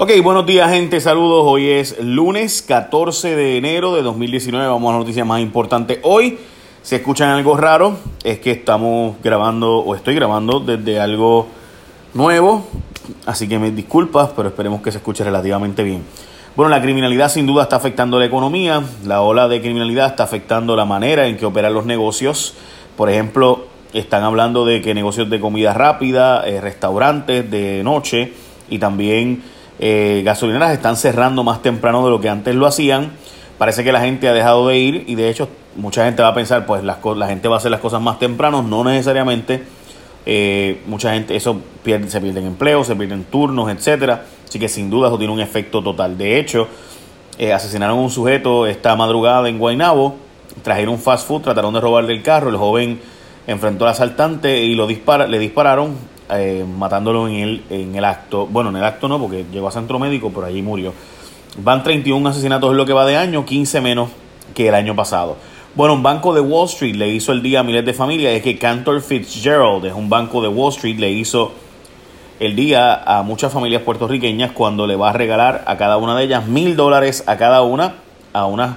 Ok, buenos días gente, saludos. Hoy es lunes 14 de enero de 2019. Vamos a la noticia más importante. Hoy, si escuchan algo raro, es que estamos grabando o estoy grabando desde algo nuevo. Así que me disculpas, pero esperemos que se escuche relativamente bien. Bueno, la criminalidad sin duda está afectando la economía. La ola de criminalidad está afectando la manera en que operan los negocios. Por ejemplo, están hablando de que negocios de comida rápida, eh, restaurantes de noche y también eh, gasolineras están cerrando más temprano de lo que antes lo hacían. Parece que la gente ha dejado de ir y de hecho mucha gente va a pensar, pues la gente va a hacer las cosas más temprano, no necesariamente. Eh, mucha gente, eso pierde, se pierden empleos, se pierden turnos, etcétera. Así que sin duda eso tiene un efecto total. De hecho, eh, asesinaron a un sujeto esta madrugada en Guaynabo, trajeron un fast food, trataron de robarle el carro, el joven enfrentó al asaltante y lo dispara, le dispararon, eh, matándolo en el, en el acto. Bueno, en el acto no, porque llegó a centro médico, por allí murió. Van 31 asesinatos en lo que va de año, 15 menos que el año pasado. Bueno, un banco de Wall Street le hizo el día a miles de familias. Es que Cantor Fitzgerald es un banco de Wall Street, le hizo el día a muchas familias puertorriqueñas cuando le va a regalar a cada una de ellas mil dólares a cada una, a unas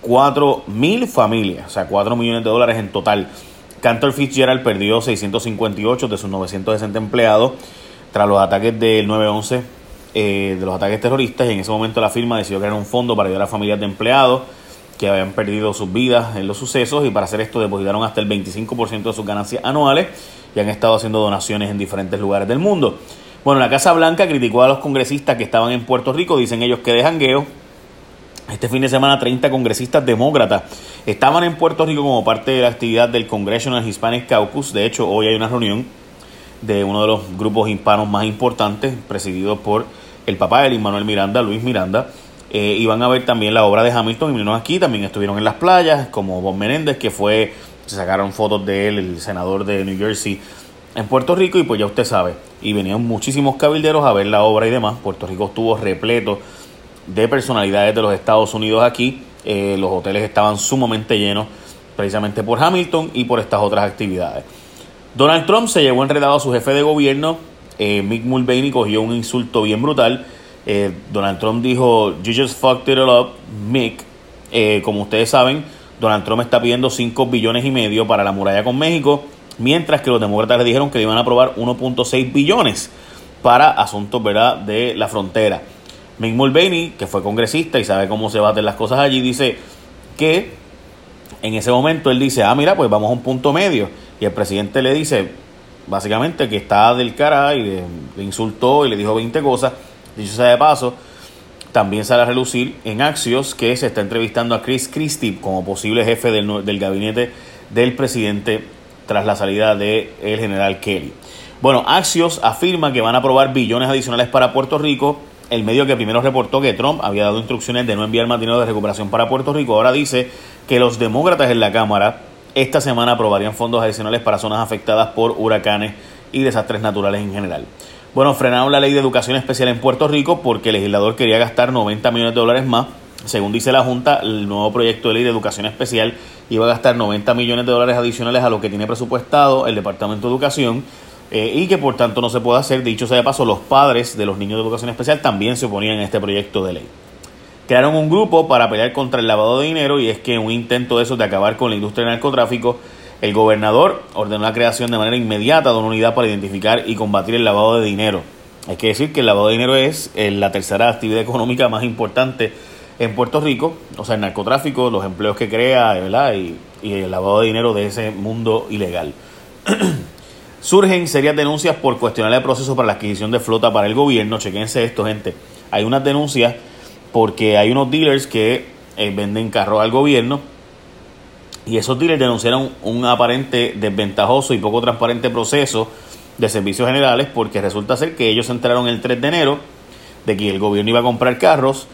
cuatro mil familias, o sea, cuatro millones de dólares en total. Cantor Fitzgerald perdió 658 de sus 960 empleados tras los ataques del 9-11, eh, de los ataques terroristas, y en ese momento la firma decidió crear un fondo para ayudar a familias de empleados que habían perdido sus vidas en los sucesos y para hacer esto depositaron hasta el 25% de sus ganancias anuales y han estado haciendo donaciones en diferentes lugares del mundo. Bueno, la Casa Blanca criticó a los congresistas que estaban en Puerto Rico, dicen ellos que de jangueo este fin de semana 30 congresistas demócratas estaban en Puerto Rico como parte de la actividad del Congressional Hispanic Caucus. De hecho, hoy hay una reunión de uno de los grupos hispanos más importantes, presidido por el papá de Manuel Miranda, Luis Miranda. Eh, y van a ver también la obra de Hamilton y vinieron aquí, también estuvieron en las playas, como Bob Menéndez, que fue, se sacaron fotos de él, el senador de New Jersey, en Puerto Rico, y pues ya usted sabe, y venían muchísimos cabilderos a ver la obra y demás. Puerto Rico estuvo repleto de personalidades de los Estados Unidos aquí. Eh, los hoteles estaban sumamente llenos precisamente por Hamilton y por estas otras actividades. Donald Trump se llevó enredado a su jefe de gobierno. Eh, Mick Mulvaney cogió un insulto bien brutal. Eh, Donald Trump dijo, You just fucked it up, Mick. como ustedes saben, Donald Trump está pidiendo 5 billones y medio para la muralla con México, mientras que los demócratas le dijeron que iban a aprobar 1.6 billones para asuntos ¿verdad? de la frontera. Mick Mulvaney, que fue congresista y sabe cómo se baten las cosas allí, dice que en ese momento él dice, ah, mira, pues vamos a un punto medio. Y el presidente le dice, básicamente, que está del cara y le, insultó y le dijo 20 cosas. Dicho sea de paso, también sale a relucir en Axios que se está entrevistando a Chris Christie como posible jefe del, del gabinete del presidente tras la salida del el general Kelly. Bueno, Axios afirma que van a aprobar billones adicionales para Puerto Rico el medio que primero reportó que Trump había dado instrucciones de no enviar más dinero de recuperación para Puerto Rico, ahora dice que los demócratas en la Cámara esta semana aprobarían fondos adicionales para zonas afectadas por huracanes y desastres naturales en general. Bueno, frenaron la ley de educación especial en Puerto Rico porque el legislador quería gastar 90 millones de dólares más. Según dice la Junta, el nuevo proyecto de ley de educación especial iba a gastar 90 millones de dólares adicionales a lo que tiene presupuestado el Departamento de Educación eh, y que por tanto no se puede hacer. Dicho sea de paso, los padres de los niños de educación especial también se oponían a este proyecto de ley. Crearon un grupo para pelear contra el lavado de dinero y es que en un intento de eso de acabar con la industria del narcotráfico, el gobernador ordenó la creación de manera inmediata de una unidad para identificar y combatir el lavado de dinero. Hay que decir que el lavado de dinero es eh, la tercera actividad económica más importante en Puerto Rico, o sea, el narcotráfico, los empleos que crea, ¿verdad? Y, y el lavado de dinero de ese mundo ilegal. Surgen serias denuncias por cuestionar el proceso para la adquisición de flota para el gobierno. Chequense esto, gente. Hay unas denuncias porque hay unos dealers que eh, venden carros al gobierno y esos dealers denunciaron un aparente desventajoso y poco transparente proceso de servicios generales porque resulta ser que ellos se enteraron el 3 de enero de que el gobierno iba a comprar carros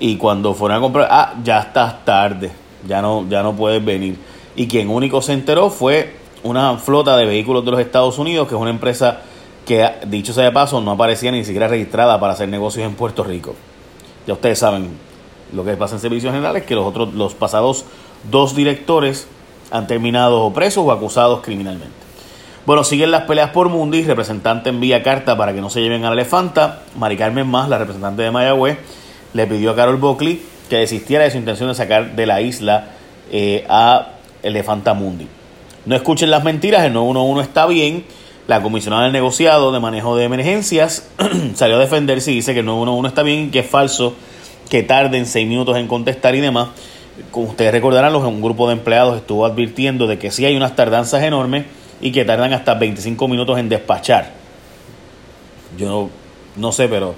y cuando fueron a comprar, ah, ya estás tarde, ya no, ya no puedes venir. Y quien único se enteró fue una flota de vehículos de los Estados Unidos, que es una empresa que, dicho sea de paso, no aparecía ni siquiera registrada para hacer negocios en Puerto Rico. Ya ustedes saben lo que pasa en servicios generales, que los otros, los pasados dos directores han terminado presos o acusados criminalmente. Bueno, siguen las peleas por Mundi, representante envía carta para que no se lleven a la elefanta. Mari Carmen Más, la representante de Mayagüez, le pidió a Carol Buckley que desistiera de su intención de sacar de la isla eh, a Elefanta Mundi. No escuchen las mentiras, el 911 está bien. La comisionada del negociado de manejo de emergencias salió a defenderse y dice que el 911 está bien y que es falso que tarden seis minutos en contestar y demás. Como ustedes recordarán, un grupo de empleados estuvo advirtiendo de que sí hay unas tardanzas enormes y que tardan hasta 25 minutos en despachar. Yo no, no sé, pero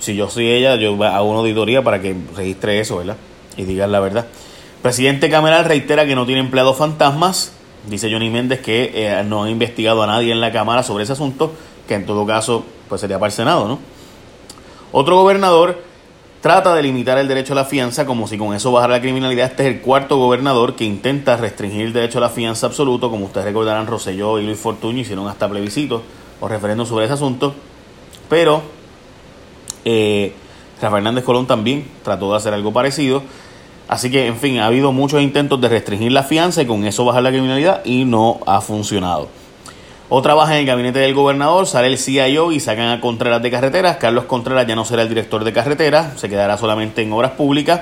si yo soy ella, yo hago una auditoría para que registre eso, ¿verdad? Y digan la verdad. Presidente Cameral reitera que no tiene empleados fantasmas. Dice Johnny Méndez que eh, no ha investigado a nadie en la Cámara sobre ese asunto, que en todo caso pues sería para el Senado, ¿no? Otro gobernador trata de limitar el derecho a la fianza como si con eso bajara la criminalidad. Este es el cuarto gobernador que intenta restringir el derecho a la fianza absoluto. Como ustedes recordarán, Roselló y Luis Fortuño hicieron hasta plebiscitos o referendos sobre ese asunto. Pero eh, Rafael Hernández Colón también trató de hacer algo parecido. Así que, en fin, ha habido muchos intentos de restringir la fianza y con eso bajar la criminalidad y no ha funcionado. Otra baja en el gabinete del gobernador, sale el CIO y sacan a Contreras de Carreteras. Carlos Contreras ya no será el director de carreteras, se quedará solamente en obras públicas.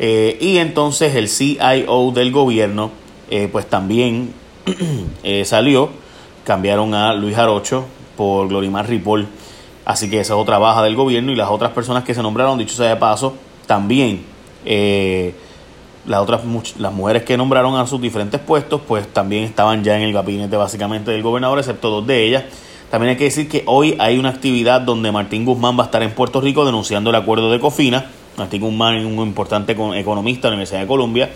Eh, y entonces el CIO del gobierno, eh, pues también salió. Cambiaron a Luis Jarocho por Glorimar Ripoll Así que esa es otra baja del gobierno y las otras personas que se nombraron, dicho sea de paso, también eh, las otras las mujeres que nombraron a sus diferentes puestos, pues también estaban ya en el gabinete básicamente del gobernador, excepto dos de ellas. También hay que decir que hoy hay una actividad donde Martín Guzmán va a estar en Puerto Rico denunciando el acuerdo de Cofina. Martín Guzmán es un importante economista de la Universidad de Columbia.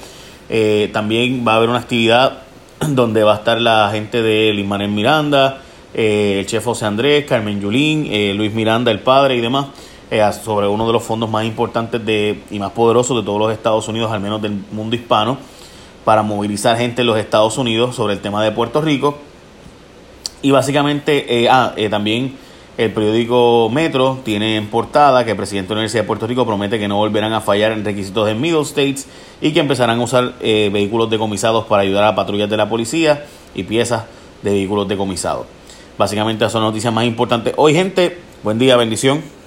Eh, también va a haber una actividad donde va a estar la gente de Lismanen Miranda, eh, el chef José Andrés, Carmen Yulín, eh, Luis Miranda, el padre y demás, eh, sobre uno de los fondos más importantes de, y más poderosos de todos los Estados Unidos, al menos del mundo hispano, para movilizar gente en los Estados Unidos sobre el tema de Puerto Rico. Y básicamente, ah, también el periódico Metro tiene en portada que el presidente de la Universidad de Puerto Rico promete que no volverán a fallar en requisitos en Middle States y que empezarán a usar vehículos decomisados para ayudar a patrullas de la policía y piezas de vehículos decomisados. Básicamente, esas son las noticias más importantes. Hoy, gente, buen día, bendición.